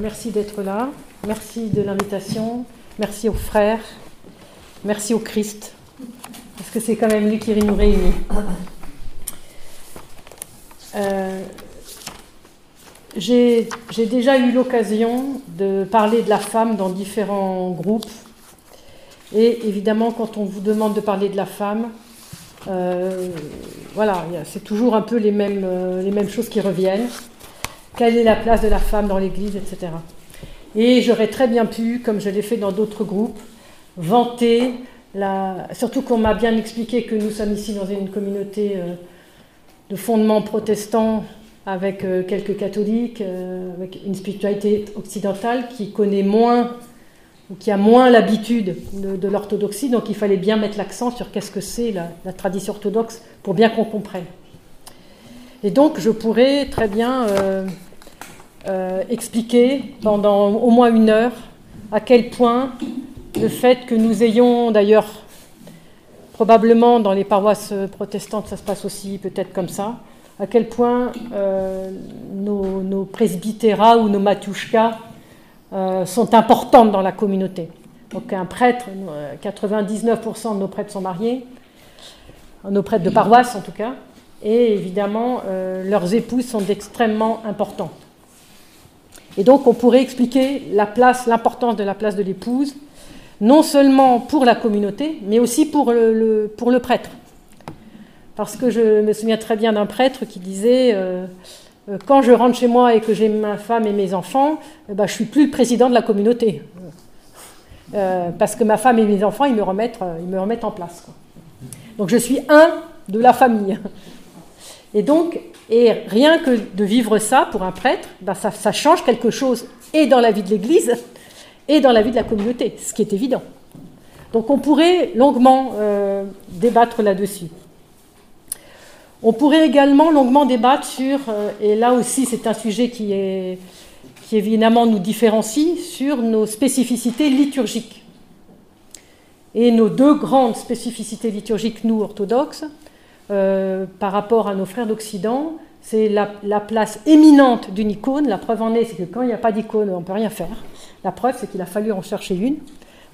merci d'être là. Merci de l'invitation. Merci aux frères. Merci au Christ. Parce que c'est quand même lui qui nous réunit. Euh, j'ai déjà eu l'occasion de parler de la femme dans différents groupes. Et évidemment, quand on vous demande de parler de la femme, euh, voilà, c'est toujours un peu les mêmes, euh, les mêmes choses qui reviennent. Quelle est la place de la femme dans l'Église, etc. Et j'aurais très bien pu, comme je l'ai fait dans d'autres groupes, vanter, la... surtout qu'on m'a bien expliqué que nous sommes ici dans une communauté euh, de fondement protestant avec quelques catholiques, avec une spiritualité occidentale qui connaît moins ou qui a moins l'habitude de, l'orthodoxie, donc il fallait bien mettre l'accent sur qu'est-ce que c'est la, tradition orthodoxe pour bien qu'on comprenne. Et donc je pourrais très bien euh, euh, expliquer pendant au moins une heure à quel point le fait que nous ayons d'ailleurs probablement dans les paroisses protestantes ça se passe aussi peut-être comme ça, à quel point euh, nos, nos presbytérats ou nos matushkas sont importantes dans la communauté. Donc un prêtre, 99% euh, de nos prêtres sont mariés, nos prêtres de paroisse en tout cas, et évidemment euh, leurs épouses sont extrêmement importantes. Et donc on pourrait expliquer la place, l'importance de la place de l'épouse, non seulement pour la communauté, mais aussi pour le, prêtre. Parce que je me souviens très bien d'un prêtre qui disait euh, quand je rentre chez moi et que j'ai ma femme et mes enfants, eh ben, je suis plus le président de la communauté. Euh, parce que ma femme et mes enfants, ils me remettent, euh, ils me remettent en place. Donc je suis un de la famille. Et donc, rien que de vivre ça pour un prêtre, ben ça, change quelque chose et dans la vie de l'Église et dans la vie de la communauté, ce qui est évident. Donc on pourrait longuement débattre là-dessus. On pourrait également longuement débattre sur, euh, et là aussi c'est un sujet qui évidemment nous différencie, sur nos spécificités liturgiques. Et nos deux grandes spécificités liturgiques, nous orthodoxes, euh, par rapport à nos frères d'Occident, c'est la, place éminente d'une icône. La preuve en est, c'est que quand il n'y a pas d'icône, on ne peut rien faire. La preuve, c'est qu'il a fallu en chercher une.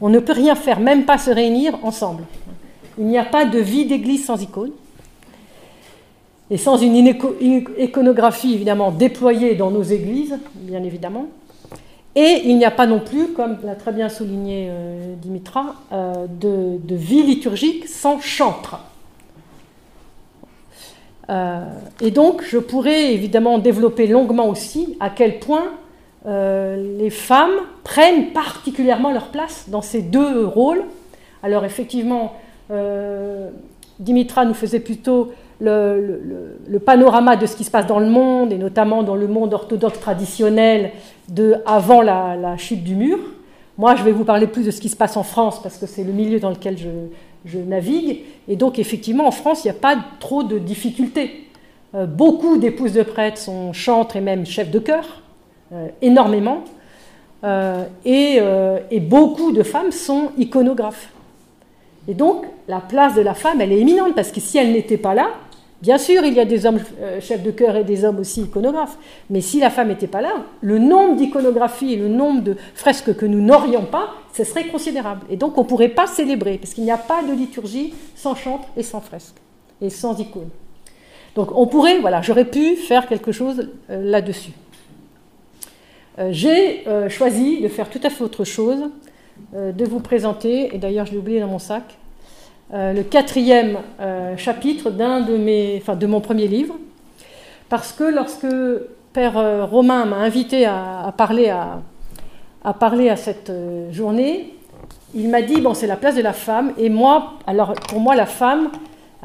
On ne peut rien faire, même pas se réunir ensemble. Il n'y a pas de vie d'église sans icône et sans une iconographie évidemment déployée dans nos églises, bien évidemment. Et il n'y a pas non plus, comme l'a très bien souligné euh, Dimitra, euh, de, vie liturgique sans chantre. Euh, et donc, je pourrais évidemment développer longuement aussi à quel point les femmes prennent particulièrement leur place dans ces deux rôles. Alors, effectivement, Dimitra nous faisait plutôt le, panorama de ce qui se passe dans le monde, et notamment dans le monde orthodoxe traditionnel de avant la, chute du mur. Moi, je vais vous parler plus de ce qui se passe en France, parce que c'est le milieu dans lequel je, navigue. Et donc, effectivement, en France, il n'y a pas trop de difficultés. Euh, beaucoup d'épouses de prêtres sont chantres et même chefs de chœur, euh, énormément. Euh, et, et beaucoup de femmes sont iconographes. Et donc, la place de la femme, elle est éminente, parce que si elle n'était pas là, Bien sûr, il y a des hommes euh, chefs de chœur et des hommes aussi iconographes, mais si la femme n'était pas là, le nombre d'iconographies et le nombre de fresques que nous n'aurions pas, ce serait considérable. Et donc on ne pourrait pas célébrer, parce qu'il n'y a pas de liturgie sans chante et sans fresque, et sans icône. Donc on pourrait, voilà, j'aurais pu faire quelque chose euh, là-dessus. Euh, j'ai choisi de faire tout à fait autre chose, de vous présenter, et d'ailleurs je l'ai oublié dans mon sac, euh, le quatrième euh, chapitre d'un de mes, enfin, de mon premier livre, parce que lorsque Père euh, Romain m'a invité à, parler à, à, parler à cette journée, il m'a dit bon c'est la place de la femme. Et moi alors pour moi la femme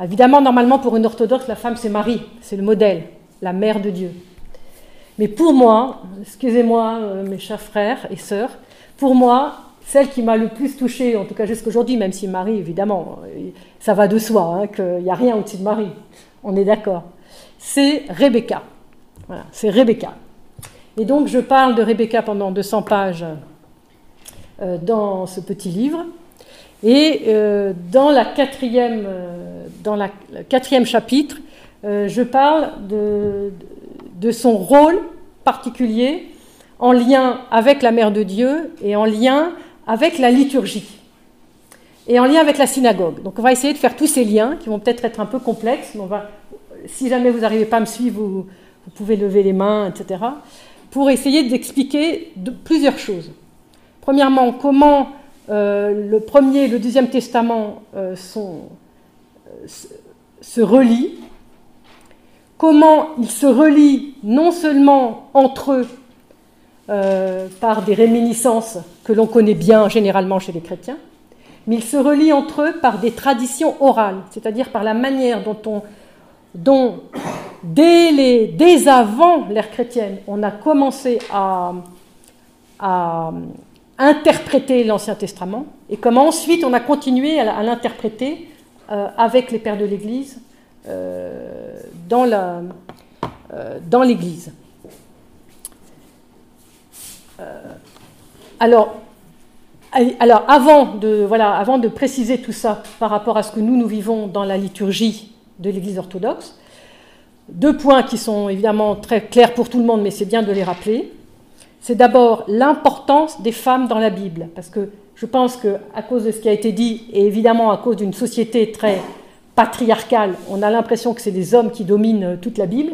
évidemment normalement pour une orthodoxe la femme c'est Marie. C'est le modèle la mère de Dieu. Mais pour moi excusez-moi mes chers frères et sœurs pour moi celle qui m'a le plus touchée, en tout cas jusqu'aujourd'hui, même si Marie, évidemment, ça va de soi, hein, qu'il n'y a rien au-dessus de Marie, on est d'accord, c'est Rebecca. Voilà, c'est Rebecca. Et donc je parle de Rebecca pendant 200 pages euh, dans ce petit livre. Et euh, dans, la quatrième, euh, dans la, le quatrième chapitre, je parle de, de, son rôle particulier en lien avec la Mère de Dieu et en lien avec la liturgie et en lien avec la synagogue. Donc on va essayer de faire tous ces liens qui vont peut-être être un peu complexes, mais si jamais vous n'arrivez pas à me suivre, vous, pouvez lever les mains, etc., pour essayer d'expliquer plusieurs choses. Premièrement, comment euh, le premier et le deuxième testament euh, euh, se relient, comment ils se relient non seulement entre eux par des réminiscences que l'on connaît bien généralement chez les chrétiens, mais ils se relient entre eux par des traditions orales, c'est-à-dire par la manière dont on, dont dès, les, dès avant l'ère chrétienne, on a commencé à, à interpréter l'Ancien Testament et comment ensuite on a continué à, l'interpréter euh, avec les pères de l'Église euh, euh, dans l'Église. Alors, alors avant, de, voilà, avant de préciser tout ça par rapport à ce que nous, nous vivons dans la liturgie de l'Église orthodoxe, deux points qui sont évidemment très clairs pour tout le monde, mais c'est bien de les rappeler c'est d'abord l'importance des femmes dans la Bible, parce que je pense qu'à cause de ce qui a été dit, et évidemment à cause d'une société très patriarcale, on a l'impression que c'est les hommes qui dominent toute la Bible.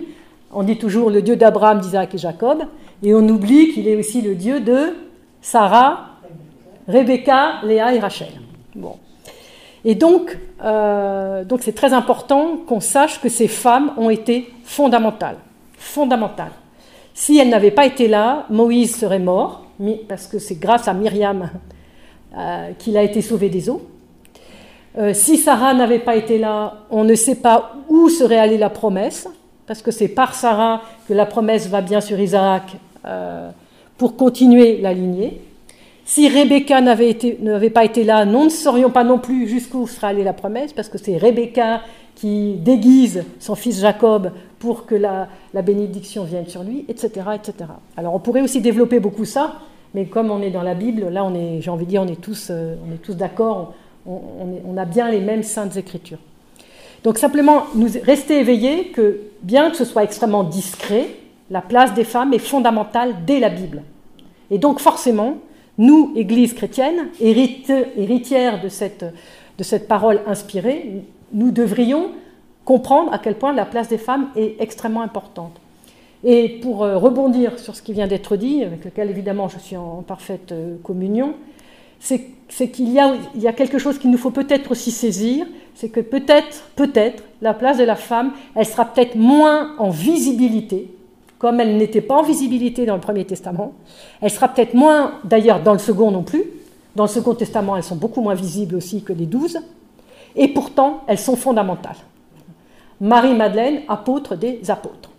On dit toujours le Dieu d'Abraham, d'Isaac et Jacob, et on oublie qu'il est aussi le Dieu de Sarah, Rebecca, Léa et Rachel. Bon. Et donc, euh, donc c'est très important qu'on sache que ces femmes ont été fondamentales, fondamentales. Si elle n'avait pas été là, Moïse serait mort, parce que c'est grâce à Myriam euh, qu'il a été sauvé des eaux. Euh, si Sarah n'avait pas été là, on ne sait pas où serait allée la promesse, parce que c'est par Sarah que la promesse va bien sur Isaac euh, pour continuer la lignée. Si Rebecca n'avait, pas été là, nous ne saurions pas non plus jusqu'où serait allée la promesse, parce que c'est Rebecca qui déguise son fils Jacob pour que la, bénédiction vienne sur lui, etc., etc. Alors on pourrait aussi développer beaucoup ça, mais comme on est dans la Bible, là j'ai envie de dire, on est tous, euh, tous d'accord, on, a bien les mêmes saintes écritures. Donc simplement, nous rester éveillés que bien que ce soit extrêmement discret, la place des femmes est fondamentale dès la Bible. Et donc forcément, nous, Église chrétienne, de cette, de cette parole inspirée, nous devrions comprendre à quel point la place des femmes est extrêmement importante. Et pour euh, rebondir sur ce qui vient d'être dit, avec lequel évidemment je suis en parfaite euh, communion, c'est qu'il y, y, a quelque chose qu'il nous faut peut-être aussi saisir, c'est que peut-être, peut-être, la place de la femme, elle sera peut-être moins en visibilité, comme elle n'était pas en visibilité dans le Premier Testament. Elle sera peut-être moins, d'ailleurs, dans le Second non plus. Dans le Second Testament, elles sont beaucoup moins visibles aussi que les douze. Et pourtant, elles sont fondamentales. Marie-Madeleine, apôtre des apôtres.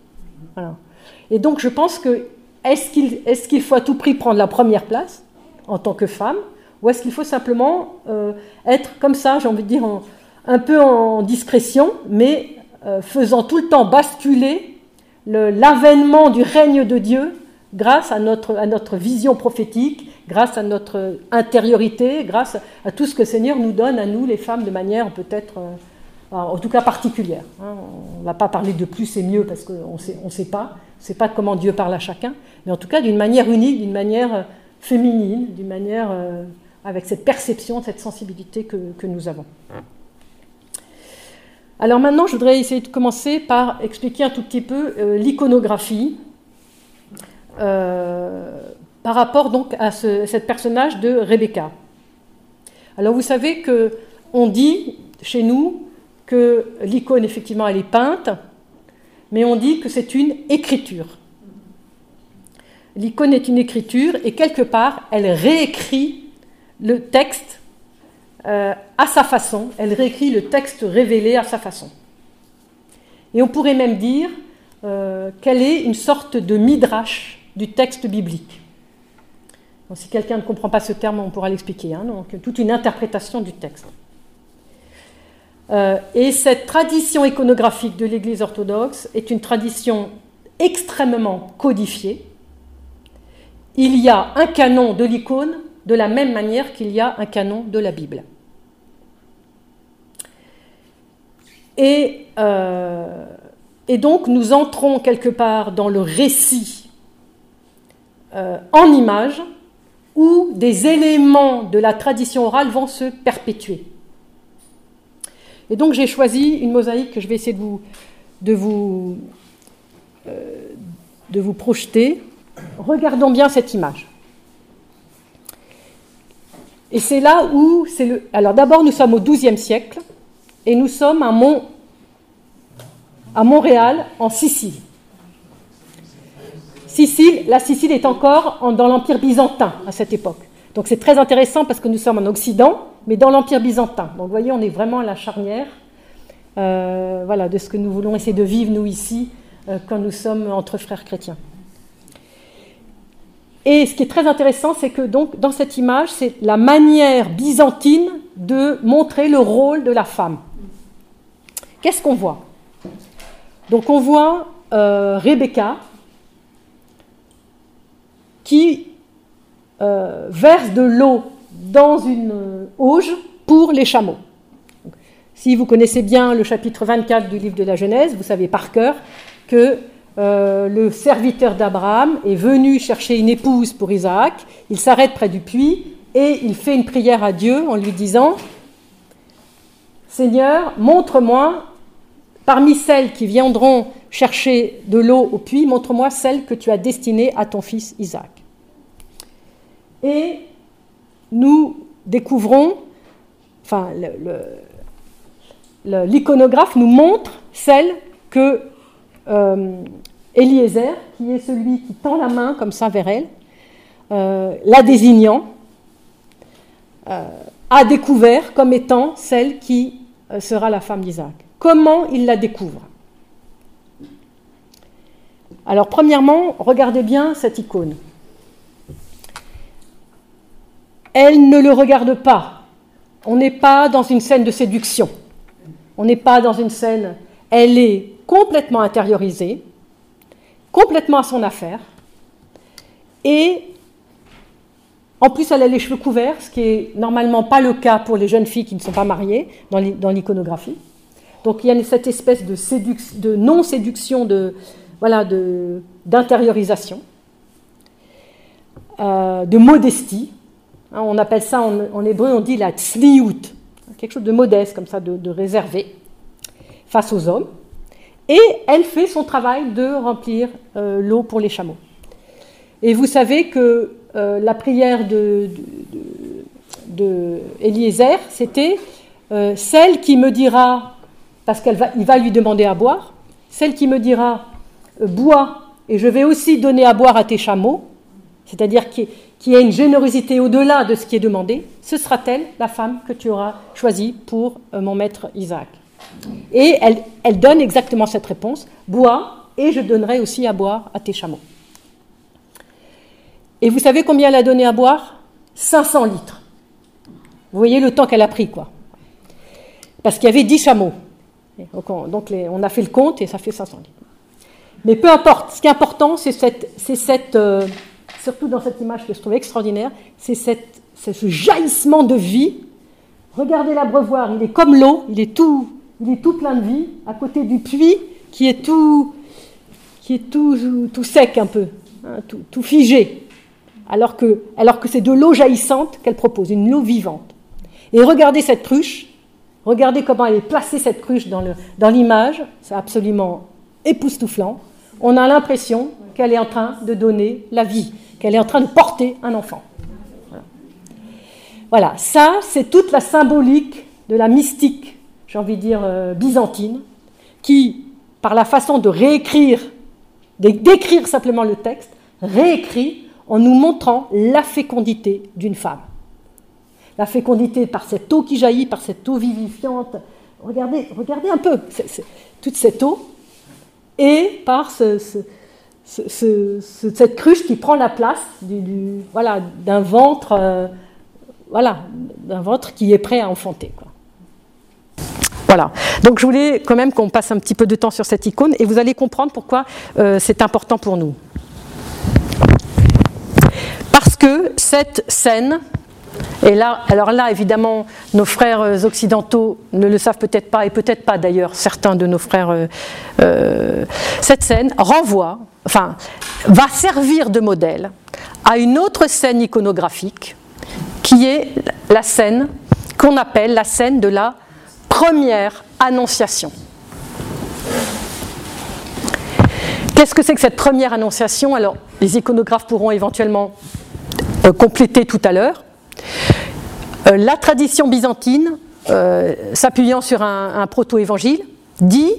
Et donc je pense que est-ce qu'il faut à tout prix prendre la première place en tant que femme ou est-ce qu'il faut simplement euh, être comme ça, j'ai envie de dire, un peu en discrétion, mais euh, faisant tout le temps basculer l'avènement du règne de Dieu grâce à notre, à notre vision prophétique, grâce à notre intériorité, grâce à tout ce que le Seigneur nous donne à nous, les femmes, de manière peut-être... Euh, en tout cas particulière. Hein. On ne va pas parler de plus et mieux parce qu'on ne sait pas. On sait pas comment Dieu parle à chacun, mais en tout cas d'une manière unique, d'une manière euh, féminine, d'une manière euh, avec cette perception, cette sensibilité que, nous avons. Alors maintenant, je voudrais essayer de commencer par expliquer un tout petit peu euh, l'iconographie par rapport donc à ce personnage de Rebecca. Alors vous savez que on dit chez nous que l'icône, effectivement, elle est peinte, mais on dit que c'est une écriture. L'icône est une écriture et quelque part, elle réécrit le texte euh, à sa façon, elle réécrit le texte révélé à sa façon. Et on pourrait même dire euh, qu'elle est une sorte de midrash du texte biblique. si quelqu'un ne comprend pas ce terme, on pourra l'expliquer. Hein, donc, toute une interprétation du texte. Euh, et cette tradition iconographique de l'Église orthodoxe est une tradition extrêmement codifiée. Il y a un canon de l'icône de la même manière qu'il y a un canon de la Bible. Et, euh, donc nous entrons quelque part dans le récit en images où des éléments de la tradition orale vont se perpétuer. Et donc j'ai choisi une mosaïque que je vais essayer de vous, de vous, de vous projeter. Regardons bien cette image. Et c'est là où c'est le. Alors d'abord, nous sommes au XIIe siècle et nous sommes à, Mont... à Montréal, en Sicile. Sicile, la Sicile est encore dans l'Empire byzantin à cette époque. Donc c'est très intéressant parce que nous sommes en Occident, mais dans l'Empire byzantin. Donc vous voyez, on est vraiment à la charnière euh, voilà, de ce que nous voulons essayer de vivre, nous, ici, euh, quand nous sommes entre frères chrétiens. Et ce qui est très intéressant, c'est que dans cette image, c'est la manière byzantine de montrer le rôle de la femme. Qu'est-ce qu'on voit? Donc on voit euh, Rebecca qui euh, verse de l'eau dans une auge pour les chameaux. Si vous connaissez bien le chapitre 24 du livre de la Genèse, vous savez par cœur que euh, le serviteur d'Abraham est venu chercher une épouse pour Isaac, il s'arrête près du puits et il fait une prière à Dieu en lui disant, Seigneur, montre-moi, parmi celles qui viendront chercher de l'eau au puits, montre-moi celle que tu as destinée à ton fils Isaac. Et nous découvrons, enfin, l'iconographe nous montre celle que Eliezer, qui est celui qui tend la main comme ça vers elle, euh, la désignant, euh, a découvert comme étant celle qui euh, sera la femme d'Isaac. Comment il la découvre? Alors premièrement, regardez bien cette icône. Elle ne le regarde pas. On n'est pas dans une scène de séduction. On n'est pas dans une scène. Elle est complètement intériorisée complètement à son affaire. Et en plus, elle a les cheveux couverts, ce qui est normalement pas le cas pour les jeunes filles qui ne sont pas mariées dans l'iconographie. Donc il y a cette espèce de, de non-séduction, de, voilà, d'intériorisation, euh, de modestie. Hein, on appelle ça en, hébreu, on dit la tzliout, quelque chose de modeste, comme ça, de, de réservé face aux hommes et elle fait son travail de remplir euh, l'eau pour les chameaux. Et vous savez que euh, la prière de, c'était euh, celle qui me dira, parce qu'il va, va lui demander à boire, celle qui me dira bois et je vais aussi donner à boire à tes chameaux, c'est-à-dire qu'il y a une générosité au-delà de ce qui est demandé, ce sera-t-elle la femme que tu auras choisie pour mon maître Isaac et elle, donne exactement cette réponse bois, et je donnerai aussi à boire à tes chameaux. Et vous savez combien elle a donné à boire? 500 litres. Vous voyez le temps qu'elle a pris, quoi. Parce qu'il y avait 10 chameaux. Donc, on, a fait le compte et ça fait 500 litres. Mais peu importe, ce qui est important, c'est cette, cette euh, surtout dans cette image que je trouve extraordinaire, c'est ce jaillissement de vie. Regardez l'abreuvoir, il est comme l'eau, il est tout, il est tout plein de vie, à côté du puits qui est tout, qui est tout, tout sec un peu, hein, tout, figé, alors que, alors que c'est de l'eau jaillissante qu'elle propose, une eau vivante. Et regardez cette cruche, regardez comment elle est placée cette cruche dans l'image, c'est absolument époustouflant. On a l'impression qu'elle est en train de donner la vie, qu'elle est en train de porter un enfant. voilà ça c'est toute la symbolique de la mystique j'ai envie de dire, euh, byzantine, qui, par la façon de réécrire, d'écrire simplement le texte, réécrit en nous montrant la fécondité d'une femme. La fécondité par cette eau qui jaillit, par cette eau vivifiante. Regardez, regardez un peu toute cette eau, et par cette cruche qui prend la place voilà, d'un ventre, euh, voilà, d'un ventre qui est prêt à enfanter. Voilà. Donc je voulais quand même qu'on passe un petit peu de temps sur cette icône et vous allez comprendre pourquoi euh, c'est important pour nous. Parce que cette scène, Et là, alors là, évidemment, nos frères occidentaux ne le savent peut-être pas, et peut-être pas d'ailleurs certains de nos frères. cette scène renvoie, enfin, va servir de modèle à une autre scène iconographique, qui est la scène qu'on appelle la scène de la première annonciation. Qu'est-ce que c'est que cette première annonciation? Alors, les iconographes pourront éventuellement euh, compléter tout à l'heure. Euh, la tradition byzantine, euh, s'appuyant sur un, proto-évangile, dit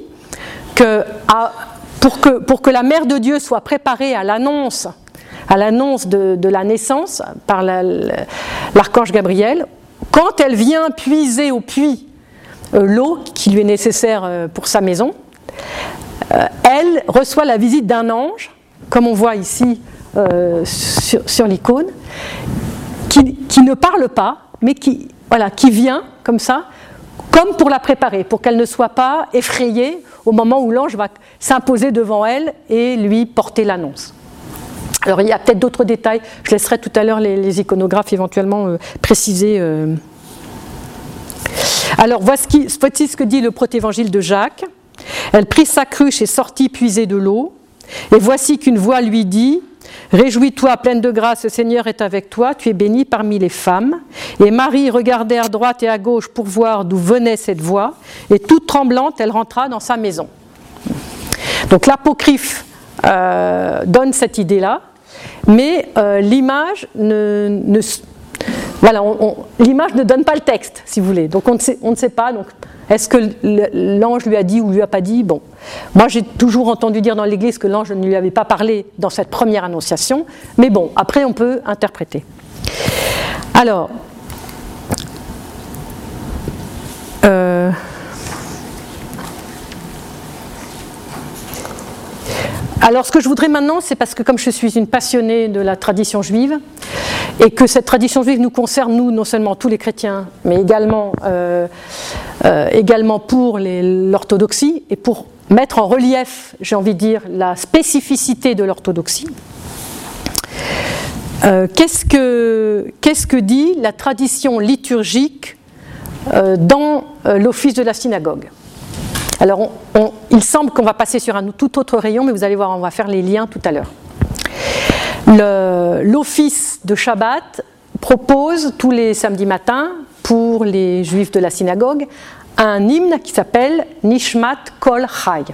que, pour que, pour que la mère de Dieu soit préparée à l'annonce à l'annonce de, la naissance par l'archange Gabriel, quand elle vient puiser au puits l'eau qui lui est nécessaire pour sa maison, euh, elle reçoit la visite d'un ange, comme on voit ici euh, sur, l'icône, qui, ne parle pas, mais qui, voilà, qui vient comme ça, comme pour la préparer, pour qu'elle ne soit pas effrayée au moment où l'ange va s'imposer devant elle et lui porter l'annonce. Alors il y a peut-être d'autres détails, je laisserai tout à l'heure les, iconographes éventuellement euh, préciser. Alors voici, ce que dit le protévangile de Jacques. Elle prit sa cruche et sortit puiser de l'eau. Et voici qu'une voix lui dit Réjouis-toi, pleine de grâce, le Seigneur est avec toi, tu es bénie parmi les femmes. Et Marie regardait à droite et à gauche pour voir d'où venait cette voix, et toute tremblante, elle rentra dans sa maison. Donc l'apocryphe euh, donne cette idée-là, mais euh, l'image ne, voilà, l'image ne donne pas le texte, si vous voulez. Donc on ne sait, pas. Est-ce que l'ange lui a dit ou lui a pas dit? Bon, moi j'ai toujours entendu dire dans l'Église que l'ange ne lui avait pas parlé dans cette première annonciation, mais bon, après on peut interpréter. Alors, euh, Alors ce que je voudrais maintenant, c'est parce que comme je suis une passionnée de la tradition juive, et que cette tradition juive nous concerne, nous, non seulement tous les chrétiens, mais également, euh, euh, pour l'orthodoxie, et pour mettre en relief, j'ai envie de dire, la spécificité de l'orthodoxie, euh, qu'est-ce, que, qu'est-ce que dit la tradition liturgique dans l'office de la synagogue? Alors, il semble qu'on va passer sur un tout autre rayon, mais vous allez voir, on va faire les liens tout à l'heure. L'office de Shabbat propose tous les samedis matins, pour les juifs de la synagogue, un hymne qui s'appelle Nishmat Kol Chai.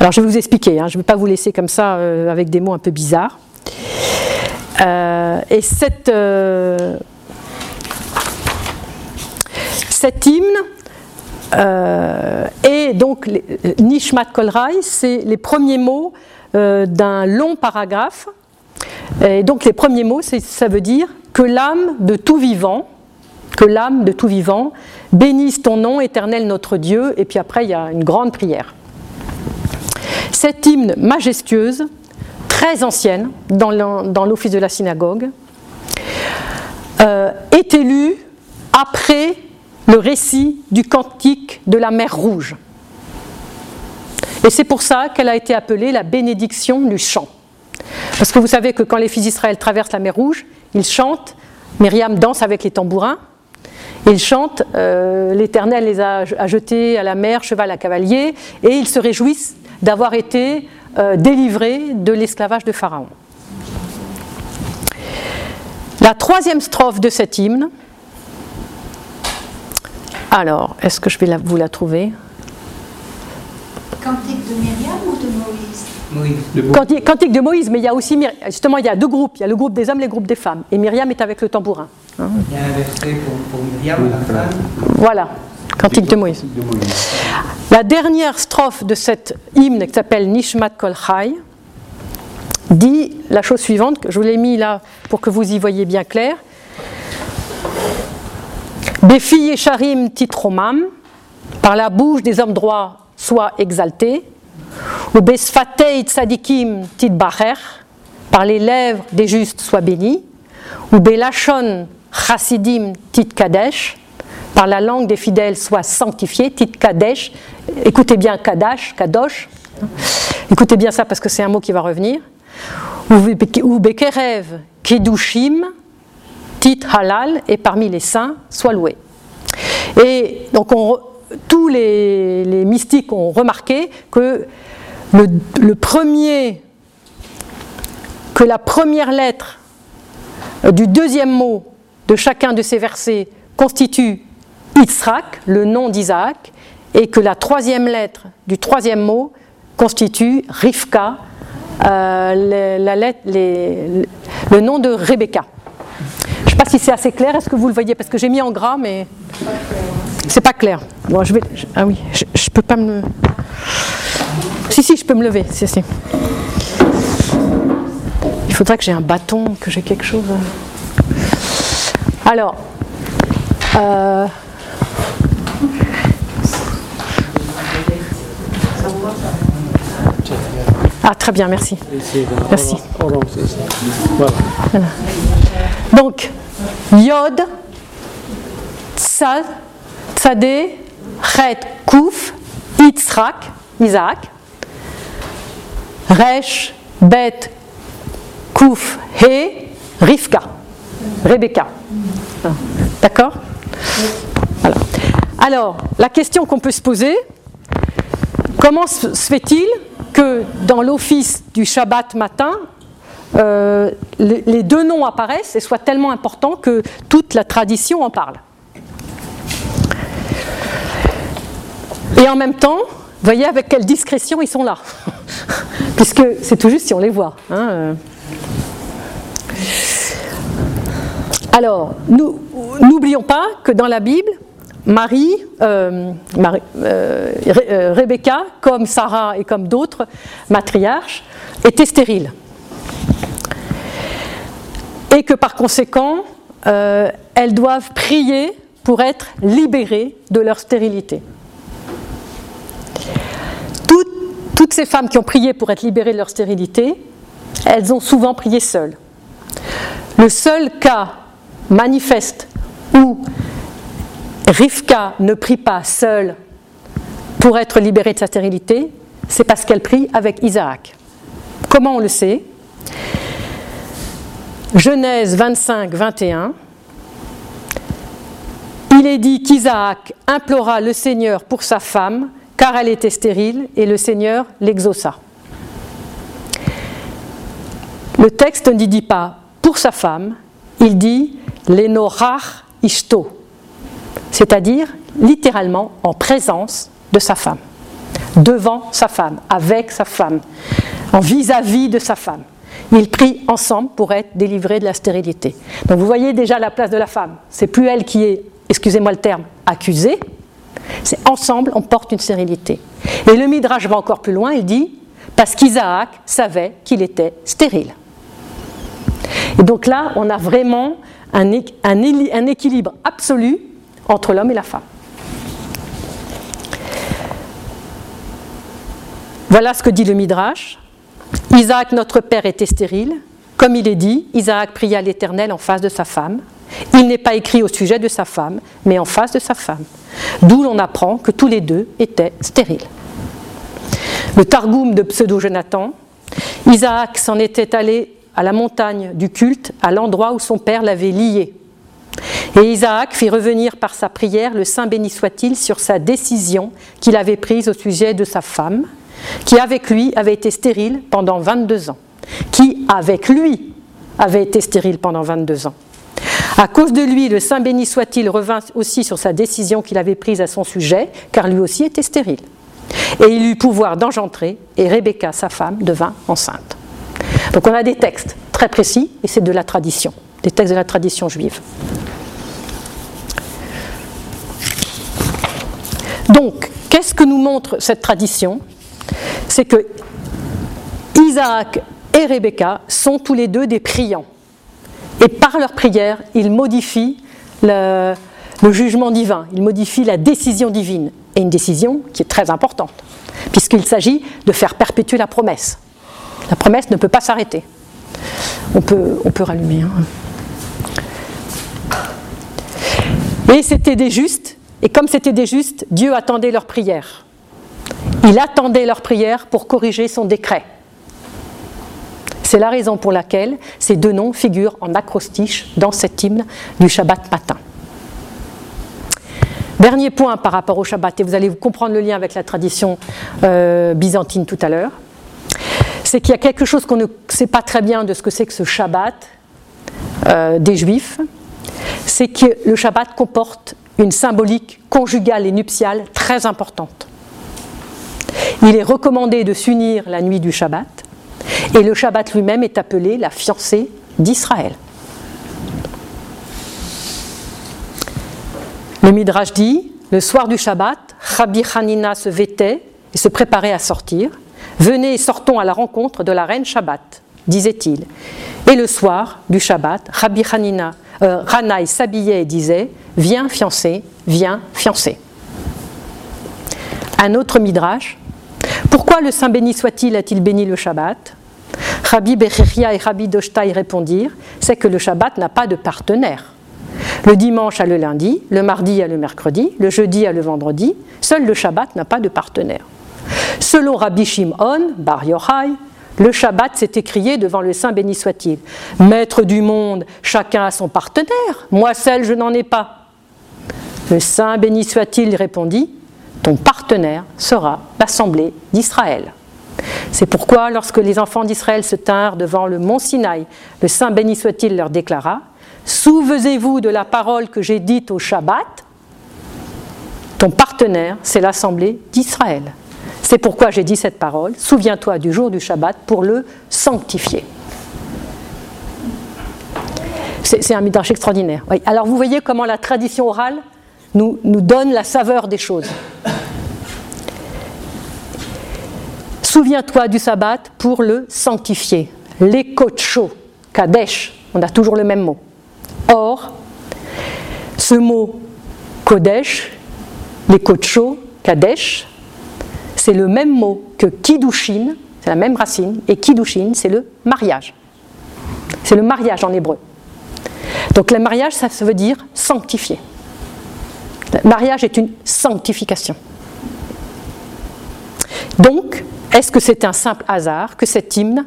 Alors je vais vous expliquer, hein, je ne vais pas vous laisser comme ça euh, avec des mots un peu bizarres. Euh, et cette, euh, cet hymne et donc, Nishmat Kolrai, c'est les premiers mots euh, d'un long paragraphe. Et donc, les premiers mots, ça veut dire que l'âme de tout vivant, que l'âme de tout vivant bénisse ton nom, éternel notre Dieu. Et puis après, il y a une grande prière. Cette hymne majestueuse, très ancienne dans l'office de la synagogue, euh, est élue après le récit du cantique de la mer Rouge. Et c'est pour ça qu'elle a été appelée la bénédiction du chant. Parce que vous savez que quand les fils d'Israël traversent la mer Rouge, ils chantent, Myriam danse avec les tambourins, ils chantent euh, L'Éternel les a, jetés à la mer, cheval à cavalier, et ils se réjouissent d'avoir été euh, délivrés de l'esclavage de Pharaon. La troisième strophe de cet hymne, alors, est-ce que je vais vous la trouver? Cantique de Myriam ou de Moïse? Cantique, cantique, de Moïse, mais il y a aussi, justement, il y a deux groupes. Il y a le groupe des hommes et le groupe des femmes. Et Myriam est avec le tambourin. Hein il y a un verset pour, Myriam, la femme. Voilà, cantique de Moïse. La dernière strophe de cet hymne qui s'appelle Nishmat Kol Chai dit la chose suivante, que je vous l'ai mis là pour que vous y voyez bien clair. Béfi et Charim titromam, par la bouche des hommes droits soit exalté, ou Besfatei tzadikim titbacher, par les lèvres des justes soit béni, ou Belachon chassidim titkadesh, par la langue des fidèles soit sanctifié, titkadesh, écoutez bien kadash, kadosh, écoutez bien ça parce que c'est un mot qui va revenir, ou Bekerev kedushim, tit halal et parmi les saints soit loué. Et donc tous les, mystiques ont remarqué que la première lettre du deuxième mot de chacun de ces versets constitue Yitzhak, le nom d'Isaac, et que la troisième lettre du troisième mot constitue Rivka, euh, le nom de Rebecca. Je ne sais pas si c'est assez clair, est-ce que vous le voyez? Parce que j'ai mis en gras, mais c'est pas clair. Bon, je vais. ah oui, je, ne peux pas me. Si, si, je peux me lever. Si, si. Il faudrait que j'ai un bâton, que j'ai quelque chose. Alors. Euh, ah, très bien, merci. Merci. Donc, Yod, Tsad, Tzadé, Chet, Kouf, Yitzhak, Isaac, Resh, Bet, Kouf, He, Rivka, Rebecca. D'accord? Alors, la question qu'on peut se poser, comment se fait-il que dans l'office du Shabbat matin, euh, les deux noms apparaissent et soient tellement importants que toute la tradition en parle. Et en même temps, voyez avec quelle discrétion ils sont là, puisque c'est tout juste si on les voit. Hein, euh. Alors, n'oublions pas que dans la Bible, Marie, euh, Rebecca, comme Sarah et comme d'autres matriarches, étaient stériles et que par conséquent, euh, elles doivent prier pour être libérées de leur stérilité. toutes ces femmes qui ont prié pour être libérées de leur stérilité, elles ont souvent prié seules. Le seul cas manifeste où Rivka ne prie pas seule pour être libérée de sa stérilité, c'est parce qu'elle prie avec Isaac. Comment on le sait? Genèse 25, 21, il est dit qu'Isaac implora le Seigneur pour sa femme, car elle était stérile, et le Seigneur l'exauça. Le texte ne dit pas pour sa femme, il dit l'enorach ishto, c'est-à-dire littéralement en présence de sa femme, devant sa femme, avec sa femme, en vis-à-vis -vis de sa femme. Ils prient ensemble pour être délivrés de la stérilité. Donc vous voyez déjà la place de la femme. C'est plus elle qui est, excusez-moi le terme, accusée. C'est ensemble on porte une stérilité. Et le Midrash va encore plus loin, il dit parce qu'Isaac savait qu'il était stérile. Et donc là, on a vraiment un, un équilibre absolu entre l'homme et la femme. Voilà ce que dit le Midrash. Isaac, notre père, était stérile. Comme il est dit, Isaac pria l'Éternel en face de sa femme. Il n'est pas écrit au sujet de sa femme, mais en face de sa femme. D'où l'on apprend que tous les deux étaient stériles. Le Targum de Pseudo-Jonathan, Isaac s'en était allé à la montagne du culte, à l'endroit où son père l'avait lié. Et Isaac fit revenir par sa prière le Saint béni soit-il sur sa décision qu'il avait prise au sujet de sa femme, qui avec lui avait été stérile pendant 22 ans, qui avec lui avait été stérile pendant 22 ans. À cause de lui, le Saint béni soit-il revint aussi sur sa décision qu'il avait prise à son sujet, car lui aussi était stérile. Et il eut pouvoir d'engendrer, et Rebecca, sa femme, devint enceinte. Donc on a des textes très précis, et c'est de la tradition, des textes de la tradition juive. Donc, qu'est-ce que nous montre cette tradition? C'est que Isaac et Rebecca sont tous les deux des priants. Et par leur prière, ils modifient le, jugement divin, ils modifient la décision divine. Et une décision qui est très importante, puisqu'il s'agit de faire perpétuer la promesse. La promesse ne peut pas s'arrêter. On peut, on rallumer. Hein. Et c'était des justes, et comme c'était des justes, Dieu attendait leur prière. Il attendait leur prière pour corriger son décret. C'est la raison pour laquelle ces deux noms figurent en acrostiche dans cet hymne du Shabbat matin. Dernier point par rapport au Shabbat, et vous allez comprendre le lien avec la tradition euh, byzantine tout à l'heure, c'est qu'il y a quelque chose qu'on ne sait pas très bien de ce que c'est que ce Shabbat euh, des Juifs, c'est que le Shabbat comporte une symbolique conjugale et nuptiale très importante. Il est recommandé de s'unir la nuit du Shabbat, et le Shabbat lui-même est appelé la fiancée d'Israël. Le Midrash dit Le soir du Shabbat, Rabbi Hanina se vêtait et se préparait à sortir. Venez et sortons à la rencontre de la reine Shabbat, disait-il. Et le soir du Shabbat, Rabbi Hanina, euh, s'habillait et disait Viens fiancé, viens fiancé. Un autre Midrash Pourquoi le Saint béni soit-il a-t-il béni le Shabbat? Rabbi Bechechia et Rabbi Doshtai répondirent C'est que le Shabbat n'a pas de partenaire. Le dimanche a le lundi, le mardi a le mercredi, le jeudi a le vendredi, seul le Shabbat n'a pas de partenaire. Selon Rabbi Shimon, Bar Yochai, le Shabbat s'est écrié devant le Saint béni soit-il. Maître du monde, chacun a son partenaire, moi seul je n'en ai pas. Le Saint béni soit-il répondit, ton partenaire sera l'Assemblée d'Israël. C'est pourquoi, lorsque les enfants d'Israël se tinrent devant le mont Sinaï, le Saint béni soit-il leur déclara Souvenez-vous de la parole que j'ai dite au Shabbat Ton partenaire, c'est l'Assemblée d'Israël. C'est pourquoi j'ai dit cette parole Souviens-toi du jour du Shabbat pour le sanctifier. C'est un midrash extraordinaire. Alors vous voyez comment la tradition orale nous, nous donne la saveur des choses. Souviens-toi du sabbat pour le sanctifier. Chaud, Kadesh, on a toujours le même mot. Or, ce mot Kodesh, chaud, Kadesh, c'est le même mot que Kiddushin, c'est la même racine, et Kiddushin, c'est le mariage. C'est le mariage en hébreu. Donc le mariage, ça, ça veut dire sanctifier. Le mariage est une sanctification. Donc, est-ce que c'est un simple hasard que cet hymne,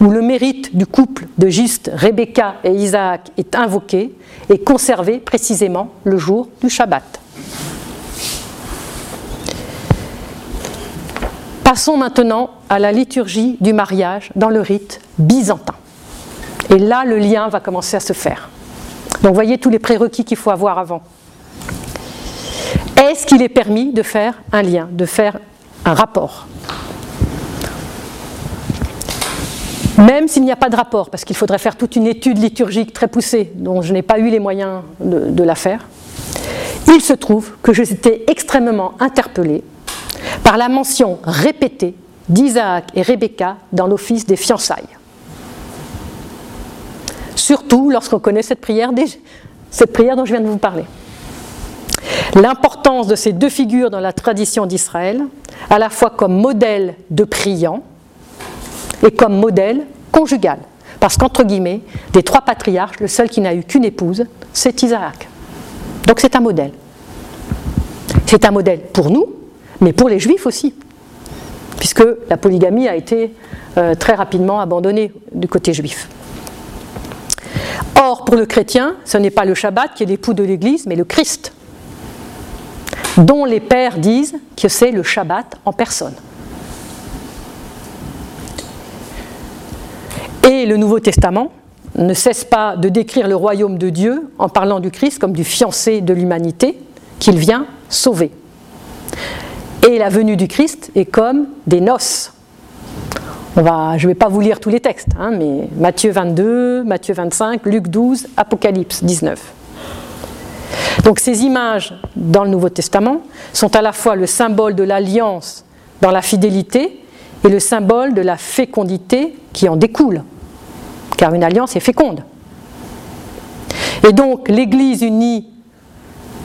où le mérite du couple de juste Rebecca et Isaac est invoqué, est conservé précisément le jour du Shabbat? Passons maintenant à la liturgie du mariage dans le rite byzantin. Et là, le lien va commencer à se faire. Donc, voyez tous les prérequis qu'il faut avoir avant. Est-ce qu'il est permis de faire un lien, de faire un rapport? Même s'il n'y a pas de rapport, parce qu'il faudrait faire toute une étude liturgique très poussée, dont je n'ai pas eu les moyens de, la faire, il se trouve que j'étais extrêmement interpellée par la mention répétée d'Isaac et Rebecca dans l'office des fiançailles. Surtout lorsqu'on connaît cette prière, cette prière dont je viens de vous parler. L'importance de ces deux figures dans la tradition d'Israël, à la fois comme modèle de priant et comme modèle conjugal. Parce qu'entre guillemets, des trois patriarches, le seul qui n'a eu qu'une épouse, c'est Isaac. Donc c'est un modèle. C'est un modèle pour nous, mais pour les juifs aussi, puisque la polygamie a été euh, très rapidement abandonnée du côté juif. Or, pour le chrétien, ce n'est pas le Shabbat qui est l'époux de l'Église, mais le Christ dont les pères disent que c'est le Shabbat en personne. Et le Nouveau Testament ne cesse pas de décrire le royaume de Dieu en parlant du Christ comme du fiancé de l'humanité qu'il vient sauver. Et la venue du Christ est comme des noces. On va, je ne vais pas vous lire tous les textes, hein, mais Matthieu 22, Matthieu 25, Luc 12, Apocalypse 19. Donc ces images dans le Nouveau Testament sont à la fois le symbole de l'alliance dans la fidélité et le symbole de la fécondité qui en découle, car une alliance est féconde. Et donc l'Église unie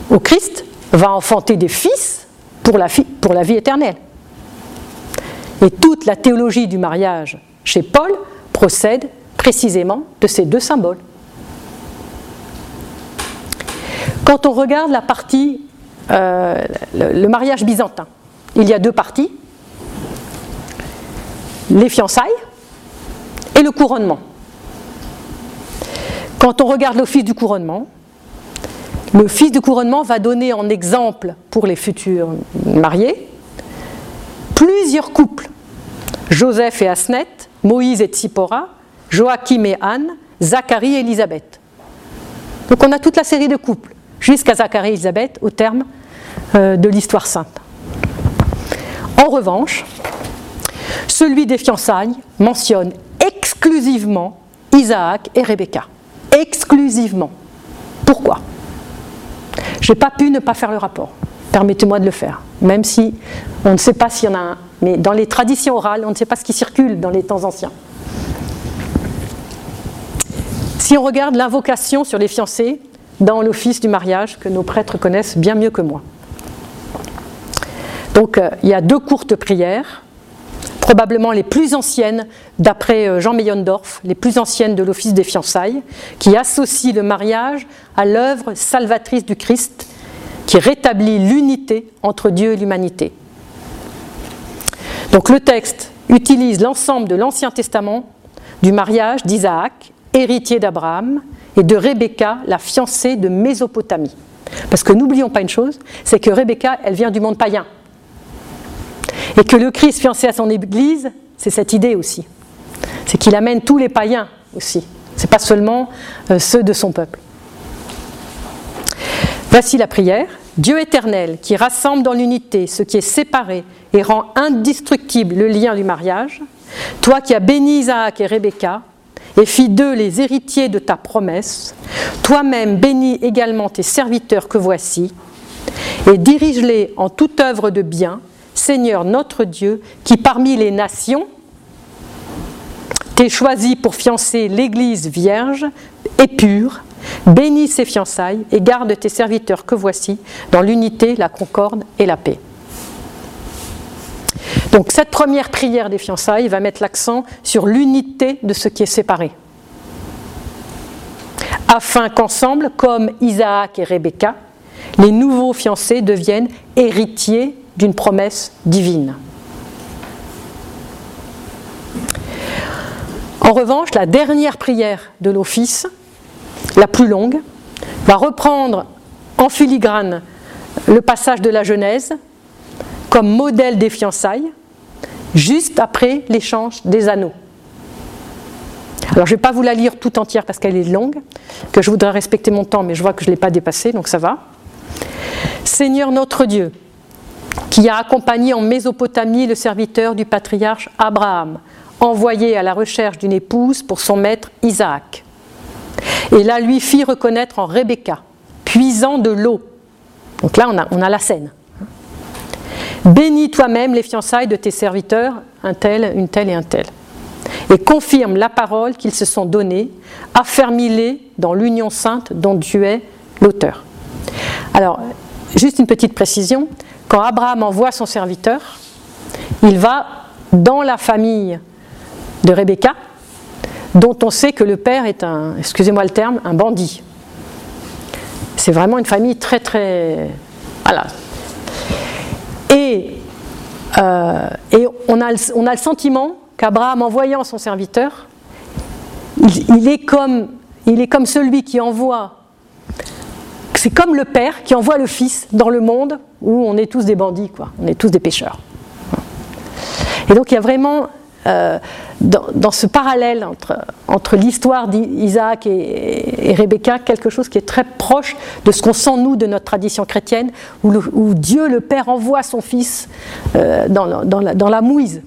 au Christ va enfanter des fils pour la, vie éternelle. Et toute la théologie du mariage chez Paul procède précisément de ces deux symboles. Quand on regarde la partie, euh, le, mariage byzantin, il y a deux parties, les fiançailles et le couronnement. Quand on regarde l'office du couronnement, le fils du couronnement va donner en exemple pour les futurs mariés plusieurs couples. Joseph et Asnet, Moïse et Tsipora, Joachim et Anne, Zacharie et Élisabeth. Donc on a toute la série de couples, jusqu'à Zacharie et Élisabeth au terme euh, de l'histoire sainte. En revanche, celui des fiançailles mentionne exclusivement Isaac et Rebecca. Exclusivement. Pourquoi? Je n'ai pas pu ne pas faire le rapport. Permettez-moi de le faire, même si on ne sait pas s'il y en a un. Mais dans les traditions orales, on ne sait pas ce qui circule dans les temps anciens. Si on regarde l'invocation sur les fiancés dans l'office du mariage, que nos prêtres connaissent bien mieux que moi. Donc euh, il y a deux courtes prières, probablement les plus anciennes, d'après euh, Jean Meyondorf, les plus anciennes de l'office des fiançailles, qui associent le mariage à l'œuvre salvatrice du Christ, qui rétablit l'unité entre Dieu et l'humanité. Donc le texte utilise l'ensemble de l'Ancien Testament du mariage d'Isaac héritier d'Abraham, et de Rebecca, la fiancée de Mésopotamie. Parce que n'oublions pas une chose, c'est que Rebecca, elle vient du monde païen. Et que le Christ fiancé à son Église, c'est cette idée aussi. C'est qu'il amène tous les païens aussi. Ce n'est pas seulement euh, ceux de son peuple. Voici la prière. Dieu éternel, qui rassemble dans l'unité ce qui est séparé et rend indestructible le lien du mariage, toi qui as béni Isaac et Rebecca, et fis d'eux les héritiers de ta promesse. Toi-même bénis également tes serviteurs que voici, et dirige-les en toute œuvre de bien, Seigneur notre Dieu, qui parmi les nations t'es choisi pour fiancer l'Église vierge et pure. Bénis ses fiançailles et garde tes serviteurs que voici dans l'unité, la concorde et la paix. Donc cette première prière des fiançailles va mettre l'accent sur l'unité de ce qui est séparé. Afin qu'ensemble, comme Isaac et Rebecca, les nouveaux fiancés deviennent héritiers d'une promesse divine. En revanche, la dernière prière de l'office, la plus longue, va reprendre en filigrane le passage de la Genèse comme modèle des fiançailles, juste après l'échange des anneaux. Alors je ne vais pas vous la lire tout entière parce qu'elle est longue, que je voudrais respecter mon temps, mais je vois que je ne l'ai pas dépassé, donc ça va. Seigneur notre Dieu, qui a accompagné en Mésopotamie le serviteur du patriarche Abraham, envoyé à la recherche d'une épouse pour son maître Isaac, et là lui fit reconnaître en Rebecca, puisant de l'eau. Donc là on a, on a la scène. Bénis toi-même les fiançailles de tes serviteurs, un tel, une telle et un tel. Et confirme la parole qu'ils se sont donnée, affermis-les dans l'union sainte dont Dieu est l'auteur. Alors, juste une petite précision, quand Abraham envoie son serviteur, il va dans la famille de Rebecca, dont on sait que le père est un, excusez-moi le terme, un bandit. C'est vraiment une famille très très... Voilà, et, euh, on, a le, sentiment qu'Abraham, en voyant son serviteur, il, est comme, il est comme celui qui envoie, c'est comme le père qui envoie le fils dans le monde où on est tous des bandits, quoi. on est tous des pécheurs. Et donc il y a vraiment euh, dans, ce parallèle entre, l'histoire d'Isaac et, Rebecca quelque chose qui est très proche de ce qu'on sent nous de notre tradition chrétienne, où, Dieu le Père envoie son Fils euh, dans, la, mouise,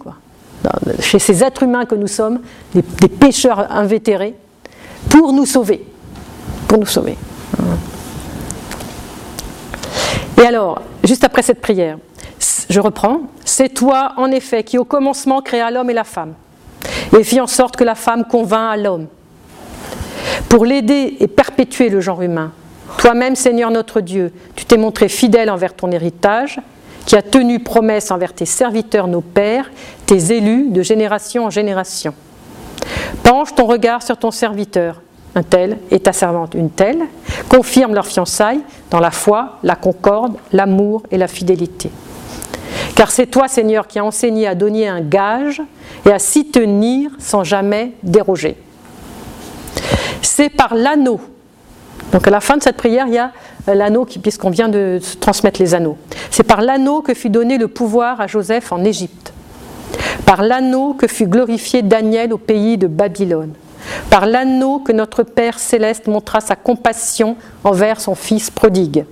chez ces êtres humains que nous sommes, des, des pécheurs invétérés, pour nous sauver. Pour nous sauver. Et alors, juste après cette prière, je reprends, c'est toi en effet qui au commencement créa l'homme et la femme, et fit en sorte que la femme convint à l'homme, pour l'aider et perpétuer le genre humain. Toi-même, Seigneur notre Dieu, tu t'es montré fidèle envers ton héritage, qui a tenu promesse envers tes serviteurs, nos pères, tes élus de génération en génération. Penche ton regard sur ton serviteur, un tel, et ta servante, une telle, confirme leur fiançailles dans la foi, la concorde, l'amour et la fidélité Car c'est toi, Seigneur, qui as enseigné à donner un gage et à s'y tenir sans jamais déroger. C'est par l'anneau. Donc à la fin de cette prière, il y a l'anneau, puisqu'on vient de transmettre les anneaux. C'est par l'anneau que fut donné le pouvoir à Joseph en Égypte. Par l'anneau que fut glorifié Daniel au pays de Babylone. Par l'anneau que notre Père céleste montra sa compassion envers son Fils prodigue.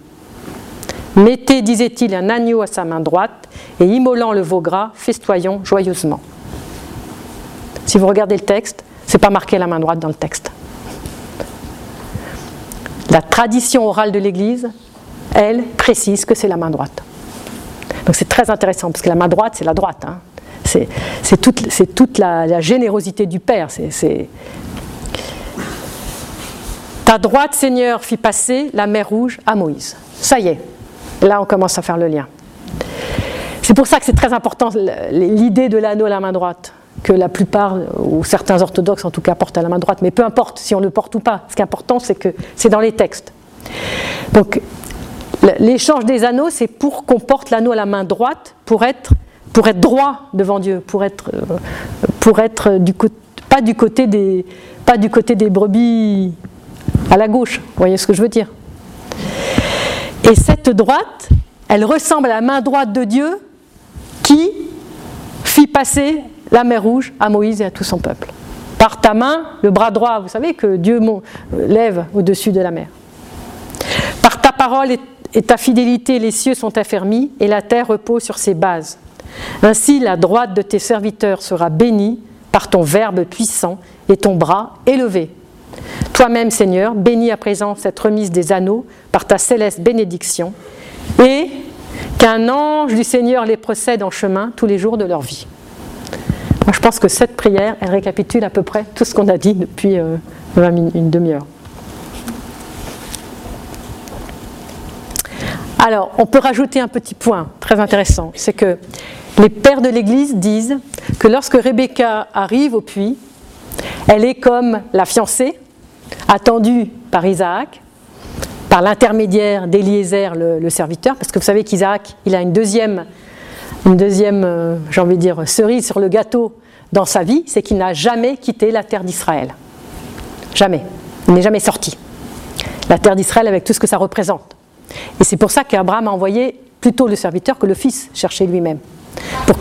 Mettez, disait-il, un agneau à sa main droite, et immolant le veau gras, festoyons joyeusement. Si vous regardez le texte, c'est pas marqué la main droite dans le texte. La tradition orale de l'Église, elle, précise que c'est la main droite. Donc c'est très intéressant, parce que la main droite, c'est la droite. Hein. C'est toute, la, générosité du Père. Ta droite, Seigneur, fit passer la mer rouge à Moïse. Ça y est, là on commence à faire le lien. C'est pour ça que c'est très important l'idée de l'anneau à la main droite que la plupart, ou certains orthodoxes en tout cas, portent à la main droite, mais peu importe si on le porte ou pas. Ce qui est important, c'est que c'est dans les textes. Donc, l'échange des anneaux, c'est pour qu'on porte l'anneau à la main droite, pour être, pour être droit devant Dieu, pour être, euh, pour être du, pas, du côté des, pas du côté des brebis à la gauche. Vous voyez ce que je veux dire? Et cette droite, elle ressemble à la main droite de Dieu qui fit passer la mer Rouge à Moïse et à tout son peuple. Par ta main, le bras droit, vous savez que Dieu lève au-dessus de la mer. Par ta parole et ta fidélité, les cieux sont affermis et la terre repose sur ses bases. Ainsi, la droite de tes serviteurs sera bénie par ton verbe puissant et ton bras élevé. Toi-même, Seigneur, bénis à présent cette remise des anneaux par ta céleste bénédiction et qu'un ange du Seigneur les procède en chemin tous les jours de leur vie. Je pense que cette prière, elle récapitule à peu près tout ce qu'on a dit depuis euh, une demi-heure. Alors, on peut rajouter un petit point très intéressant, c'est que les pères de l'Église disent que lorsque Rebecca arrive au puits, elle est comme la fiancée, attendue par Isaac, par l'intermédiaire d'Éliézer, le, serviteur, parce que vous savez qu'Isaac, il a une deuxième une deuxième, euh, j'ai envie de dire, cerise sur le gâteau dans sa vie, c'est qu'il n'a jamais quitté la terre d'Israël. Jamais. Il n'est jamais sorti. La terre d'Israël avec tout ce que ça représente. Et c'est pour ça qu'Abraham a envoyé plutôt le serviteur que le fils chercher lui-même. Pour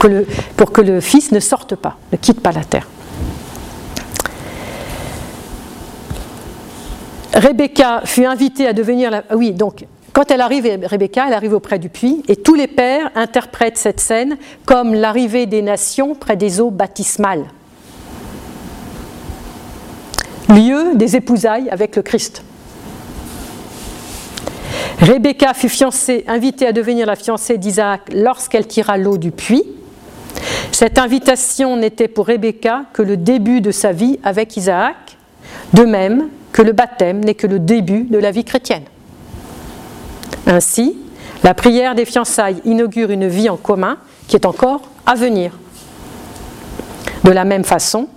pour que le fils ne sorte pas, ne quitte pas la terre. Rebecca fut invitée à devenir la. Oui, donc quand elle arrive, Rebecca, elle arrive auprès du puits, et tous les pères interprètent cette scène comme l'arrivée des nations près des eaux baptismales, lieu des épousailles avec le Christ. Rebecca fut fiancée, invitée à devenir la fiancée d'Isaac lorsqu'elle tira l'eau du puits. Cette invitation n'était pour Rebecca que le début de sa vie avec Isaac, de même que le baptême n'est que le début de la vie chrétienne. Ainsi, la prière des fiançailles inaugure une vie en commun qui est encore à venir. De la même façon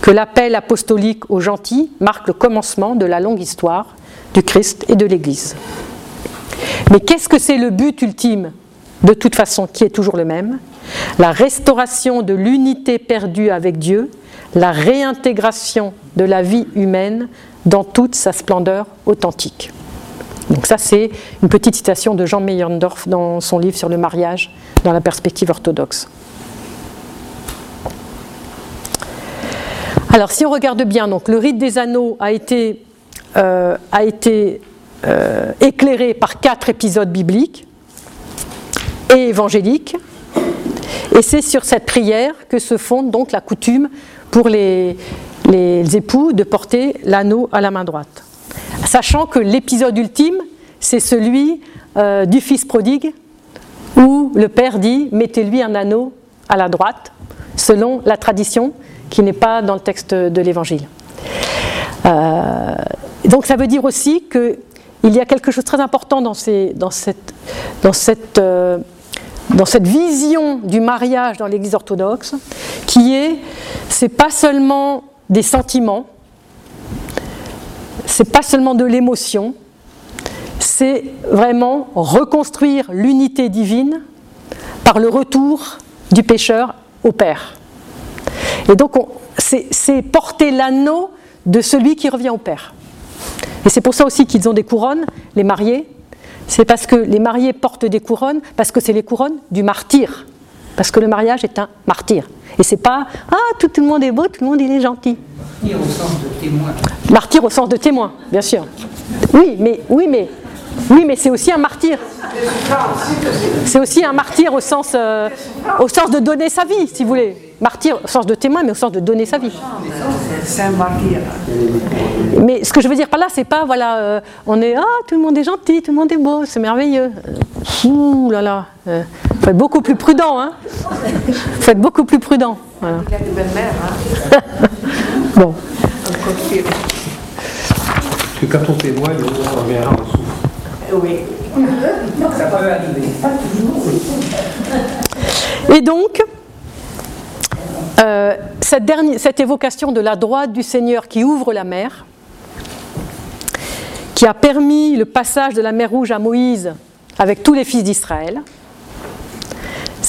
que l'appel apostolique aux gentils marque le commencement de la longue histoire du Christ et de l'Église. Mais qu'est-ce que c'est le but ultime, de toute façon, qui est toujours le même? La restauration de l'unité perdue avec Dieu, la réintégration de la vie humaine dans toute sa splendeur authentique. Donc ça, c'est une petite citation de Jean Meyerndorf dans son livre sur le mariage dans la perspective orthodoxe. Alors si on regarde bien, donc, le rite des anneaux a été, euh, a été euh, éclairé par quatre épisodes bibliques et évangéliques. Et c'est sur cette prière que se fonde donc la coutume pour les, les époux de porter l'anneau à la main droite sachant que l'épisode ultime, c'est celui euh, du fils prodigue, où le père dit mettez-lui un anneau à la droite, selon la tradition qui n'est pas dans le texte de l'évangile. Euh, donc ça veut dire aussi qu'il y a quelque chose de très important dans, cette, euh, dans cette vision du mariage dans l'Église orthodoxe, qui est, c'est pas seulement des sentiments, c'est pas seulement de l'émotion, c'est vraiment reconstruire l'unité divine par le retour du pécheur au Père. Et donc, c'est porter l'anneau de celui qui revient au Père. Et c'est pour ça aussi qu'ils ont des couronnes, les mariés. C'est parce que les mariés portent des couronnes, parce que c'est les couronnes du martyr. Parce que le mariage est un martyr. Et c'est pas Ah, tout, le monde est beau, tout le monde il est gentil. Martyr au sens de témoin. Martyr au sens de témoin, bien sûr. Oui, mais, oui, mais, oui, mais c'est aussi un martyr. C'est aussi un martyr au sens, euh, au sens de donner sa vie, si vous voulez. Martyr au sens de témoin, mais au sens de donner sa vie. C'est un martyr. Mais ce que je veux dire par là, c'est pas, voilà, euh, on est, ah, tout le monde est gentil, tout le monde est beau, c'est merveilleux. Ouh là là, euh, faut être beaucoup plus prudent, hein. Faut être beaucoup plus prudent. Voilà. Hein. bon. Parce que quand on témoigne, on revient on souffre. Oui. Ça peut arriver. Pas toujours. Et donc, euh, cette, dernière, cette évocation de la droite du Seigneur qui ouvre la mer, qui a permis le passage de la mer Rouge à Moïse avec tous les fils d'Israël,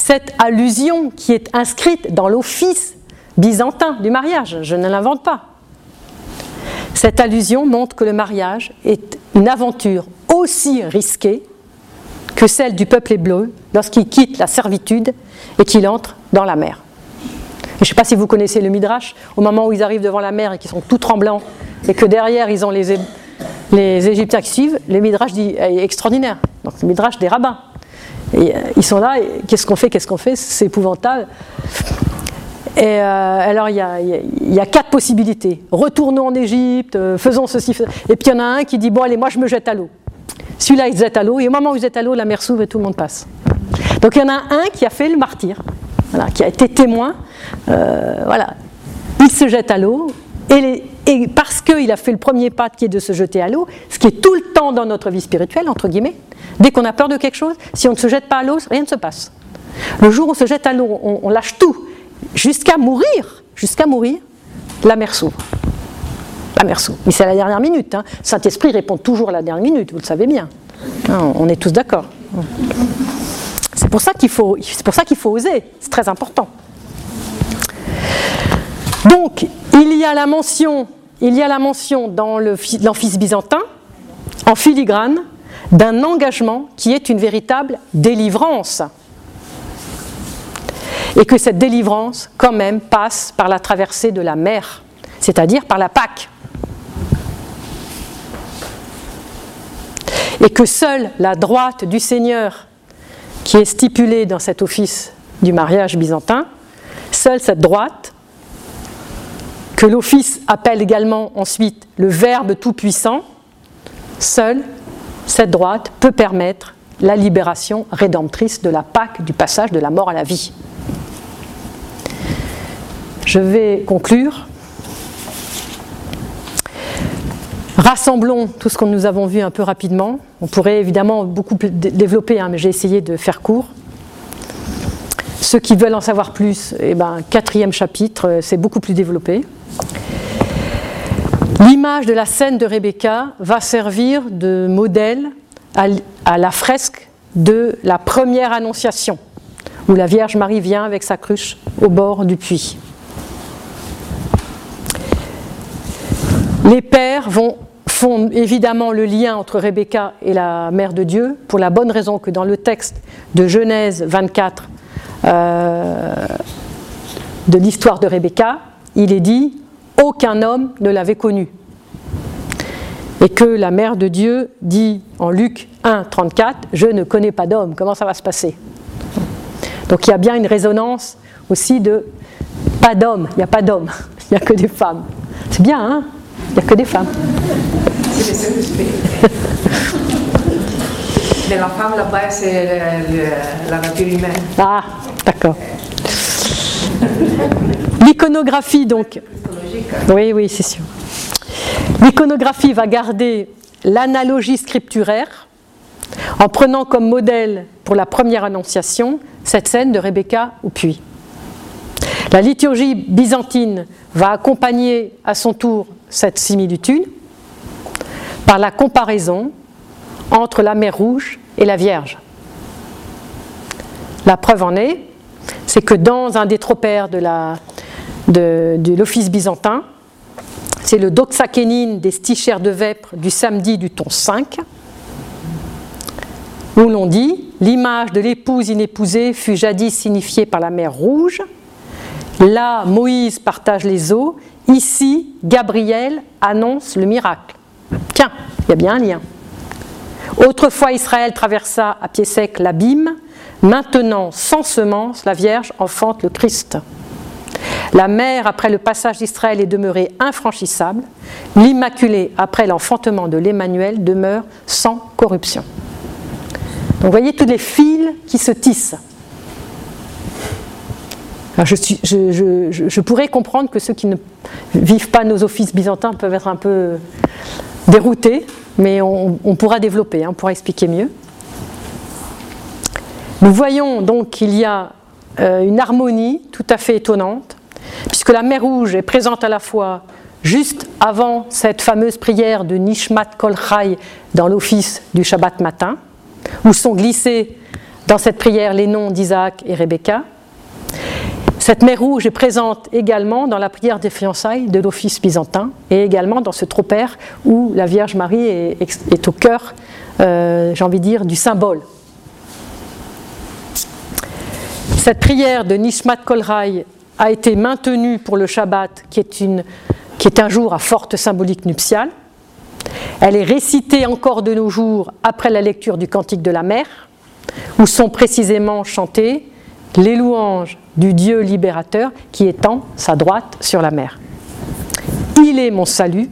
cette allusion qui est inscrite dans l'office byzantin du mariage, je ne l'invente pas. Cette allusion montre que le mariage est une aventure aussi risquée que celle du peuple hébreu lorsqu'il quitte la servitude et qu'il entre dans la mer. Je ne sais pas si vous connaissez le Midrash, au moment où ils arrivent devant la mer et qu'ils sont tout tremblants, et que derrière ils ont les, Égyptiens qui suivent, le Midrash est extraordinaire. Donc le Midrash des rabbins. Et, euh, ils sont là, qu'est-ce qu'on fait, qu'est-ce qu'on fait, c'est épouvantable. Et euh, alors il y, a, quatre possibilités. Retournons en Égypte, euh, faisons ceci. Et puis il y en a un qui dit, bon allez, moi je me jette à l'eau. Celui-là il se jette à l'eau, et au moment où il se jette à l'eau, la mer s'ouvre et tout le monde passe. Donc il y en a un qui a fait le martyr, qui a été témoin voilà, il se jette à l'eau, et, parce qu'il a fait le premier pas qui est de se jeter à l'eau, ce qui est tout le temps dans notre vie spirituelle, entre guillemets, dès qu'on a peur de quelque chose, si on ne se jette pas à l'eau, rien ne se passe. Le jour où on se jette à l'eau, on, lâche tout, jusqu'à mourir, jusqu'à mourir, la mer s'ouvre. La mer s'ouvre. Mais c'est à la dernière minute. Hein. Saint-Esprit répond toujours à la dernière minute, vous le savez bien. On est tous d'accord. C'est pour ça qu'il faut, c'est pour ça qu'il faut oser. C'est très important. Donc, il y a la mention, il y a la mention dans l'Amphis byzantin, en filigrane, d'un engagement qui est une véritable délivrance. Et que cette délivrance, quand même, passe par la traversée de la mer, c'est-à-dire par la Pâque. Et que seule la droite du Seigneur, qui est stipulée dans cet office du mariage byzantin, seule cette droite que l'Office appelle également ensuite le Verbe tout-puissant, seule cette droite peut permettre la libération rédemptrice de la Pâque, du passage de la mort à la vie. Je vais conclure. Rassemblons tout ce que nous avons vu un peu rapidement. On pourrait évidemment beaucoup développer, hein, mais j'ai essayé de faire court. Ceux qui veulent en savoir plus, eh ben, quatrième chapitre, euh, c'est beaucoup plus développé. L'image de la scène de Rebecca va servir de modèle à la fresque de la première annonciation, où la Vierge Marie vient avec sa cruche au bord du puits. Les pères vont, font évidemment le lien entre Rebecca et la Mère de Dieu, pour la bonne raison que dans le texte de Genèse 24, euh, de l'histoire de Rebecca, il est dit aucun homme ne l'avait connue. Et que la mère de Dieu dit en Luc 1, 34, je ne connais pas d'homme, comment ça va se passer? Donc il y a bien une résonance aussi de pas d'homme, il n'y a pas d'homme, il n'y a que des femmes. C'est bien, hein? Il n'y a que des femmes. Mais la femme là-bas, c'est la nature humaine. Ah, d'accord. L'iconographie, donc. Oui, oui, c'est sûr. L'iconographie va garder l'analogie scripturaire en prenant comme modèle pour la première annonciation cette scène de Rebecca au puits. La liturgie byzantine va accompagner à son tour cette similitude par la comparaison entre la mer Rouge et la Vierge. La preuve en est, c'est que dans un des tropères de l'office byzantin, c'est le doxakénine des stichères de vêpres du samedi du ton 5, où l'on dit L'image de l'épouse inépousée fut jadis signifiée par la mer Rouge. Là, Moïse partage les eaux. Ici, Gabriel annonce le miracle. Tiens, il y a bien un lien. Autrefois, Israël traversa à pied sec l'abîme. Maintenant, sans semence, la Vierge enfante le Christ. La mer, après le passage d'Israël, est demeurée infranchissable. L'Immaculée, après l'enfantement de l'Emmanuel, demeure sans corruption. Vous voyez tous les fils qui se tissent. je, pourrais comprendre que ceux qui ne vivent pas nos offices byzantins peuvent être un peu déroutés, mais on, pourra développer, hein, on pourra expliquer mieux. Nous voyons donc qu'il y a euh, une harmonie tout à fait étonnante, puisque la mer Rouge est présente à la fois juste avant cette fameuse prière de Nishmat Kol Chai dans l'office du Shabbat matin, où sont glissés dans cette prière les noms d'Isaac et Rebecca. Cette mer rouge est présente également dans la prière des fiançailles de l'office byzantin et également dans ce tropère où la Vierge Marie est, au cœur, euh, j'ai envie de dire, du symbole. Cette prière de Nishmat Kolrai a été maintenue pour le Shabbat, qui est, qui est un jour à forte symbolique nuptiale. Elle est récitée encore de nos jours après la lecture du Cantique de la mer, où sont précisément chantées les louanges du Dieu libérateur qui étend sa droite sur la mer. Il est mon salut,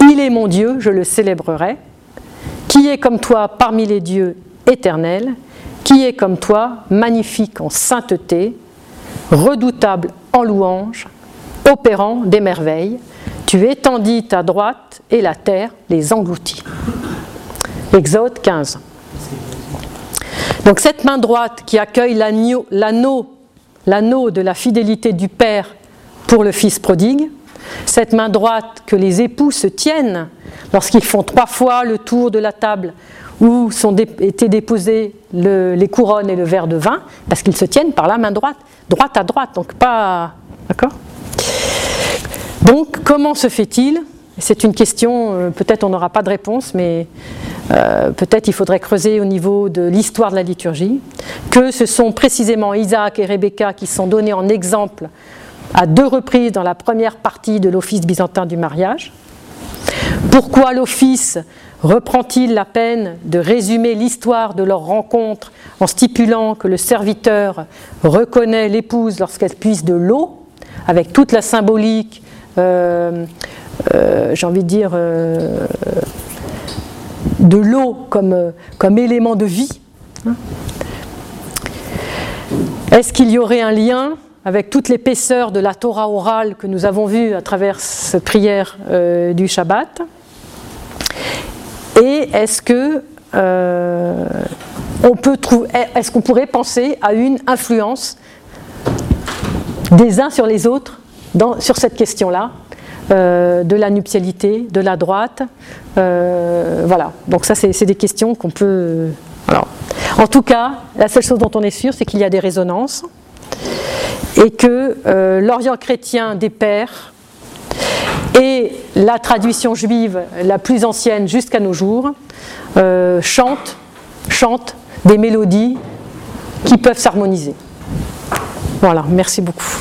il est mon Dieu, je le célébrerai. Qui est comme toi parmi les dieux éternels, qui est comme toi magnifique en sainteté, redoutable en louange, opérant des merveilles, tu étendis ta droite et la terre les engloutit. Exode 15. Donc cette main droite qui accueille l'anneau, de la fidélité du Père pour le Fils prodigue, cette main droite que les époux se tiennent lorsqu'ils font trois fois le tour de la table où sont étaient déposées les couronnes et le verre de vin, parce qu'ils se tiennent par la main droite, droite à droite, donc pas... D'accord? Donc, comment se fait-il? C'est une question, euh, peut-être on n'aura pas de réponse, mais euh, peut-être il faudrait creuser au niveau de l'histoire de la liturgie, que ce sont précisément Isaac et Rebecca qui sont donnés en exemple à deux reprises dans la première partie de l'office byzantin du mariage. Pourquoi l'office reprend-il la peine de résumer l'histoire de leur rencontre en stipulant que le serviteur reconnaît l'épouse lorsqu'elle puise de l'eau, avec toute la symbolique euh, euh, j'ai envie de dire, de l'eau comme, comme élément de vie. Hein. Est-ce qu'il y aurait un lien avec toute l'épaisseur de la Torah orale que nous avons vue à travers cette prière du Shabbat? Et trouver, est-ce qu'on pourrait penser à une influence des uns sur les autres sur cette question-là, euh, de la nuptialité, de la droite. Euh, voilà, donc ça c'est des questions qu'on peut... Alors, en tout cas, la seule chose dont on est sûr, c'est qu'il y a des résonances et que euh, l'Orient chrétien des pères et la tradition juive la plus ancienne jusqu'à nos jours chantent, chantent des mélodies qui peuvent s'harmoniser. Voilà, merci beaucoup.